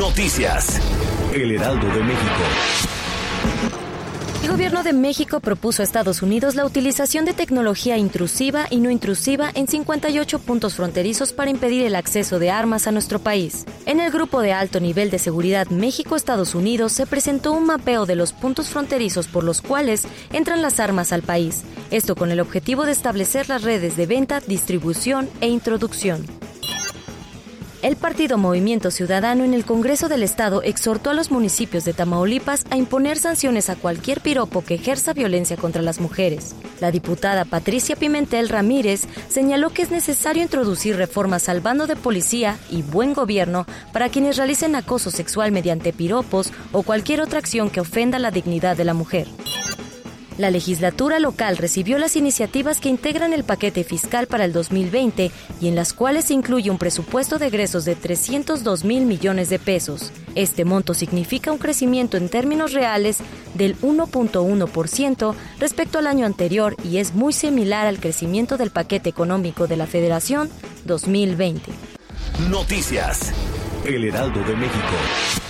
Noticias. El Heraldo de México. El gobierno de México propuso a Estados Unidos la utilización de tecnología intrusiva y no intrusiva en 58 puntos fronterizos para impedir el acceso de armas a nuestro país. En el grupo de alto nivel de seguridad México-Estados Unidos se presentó un mapeo de los puntos fronterizos por los cuales entran las armas al país, esto con el objetivo de establecer las redes de venta, distribución e introducción. El partido Movimiento Ciudadano en el Congreso del Estado exhortó a los municipios de Tamaulipas a imponer sanciones a cualquier piropo que ejerza violencia contra las mujeres. La diputada Patricia Pimentel Ramírez señaló que es necesario introducir reformas al bando de policía y buen gobierno para quienes realicen acoso sexual mediante piropos o cualquier otra acción que ofenda la dignidad de la mujer. La legislatura local recibió las iniciativas que integran el paquete fiscal para el 2020 y en las cuales se incluye un presupuesto de egresos de 302 mil millones de pesos. Este monto significa un crecimiento en términos reales del 1.1% respecto al año anterior y es muy similar al crecimiento del paquete económico de la Federación 2020. Noticias. El Heraldo de México.